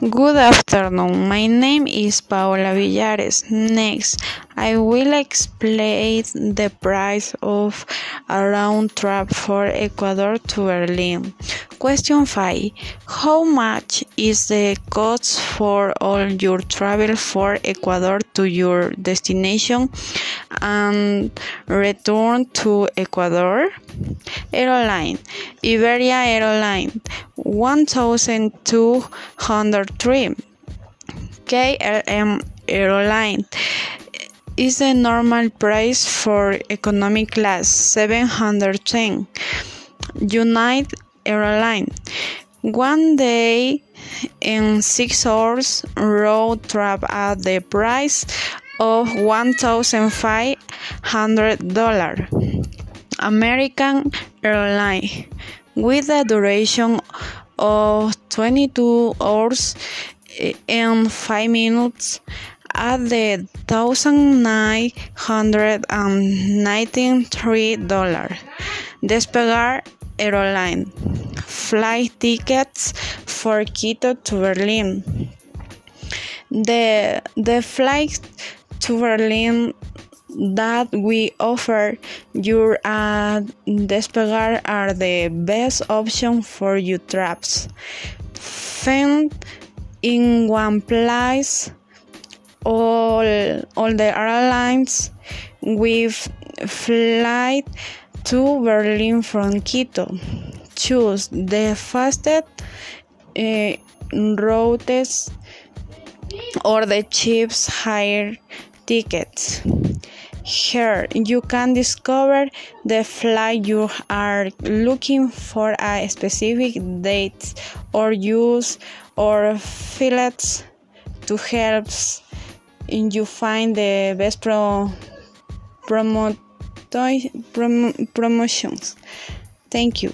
Good afternoon. My name is Paola Villares. Next, I will explain the price of a round trip for Ecuador to Berlin. Question 5. How much is the cost for all your travel for Ecuador to your destination and return to Ecuador? Airline Iberia Airline 1203 KLM Airline is the normal price for economy class 710 United Airlines one day in six hours road trip at the price of $1,500 American Airlines with a duration of 22 hours and 5 minutes at the $1,993. Despegar Airline flight tickets for Quito to Berlin. The, the flight to Berlin that we offer you at Despegar are the best option for your trips. Find in one place all, all the airlines with flight to Berlin from Quito. Choose the fastest uh, routes or the cheapest higher tickets. Here you can discover the flight you are looking for a specific date or use or fillets to help you find the best pro, promo, promo, promotions. Thank you.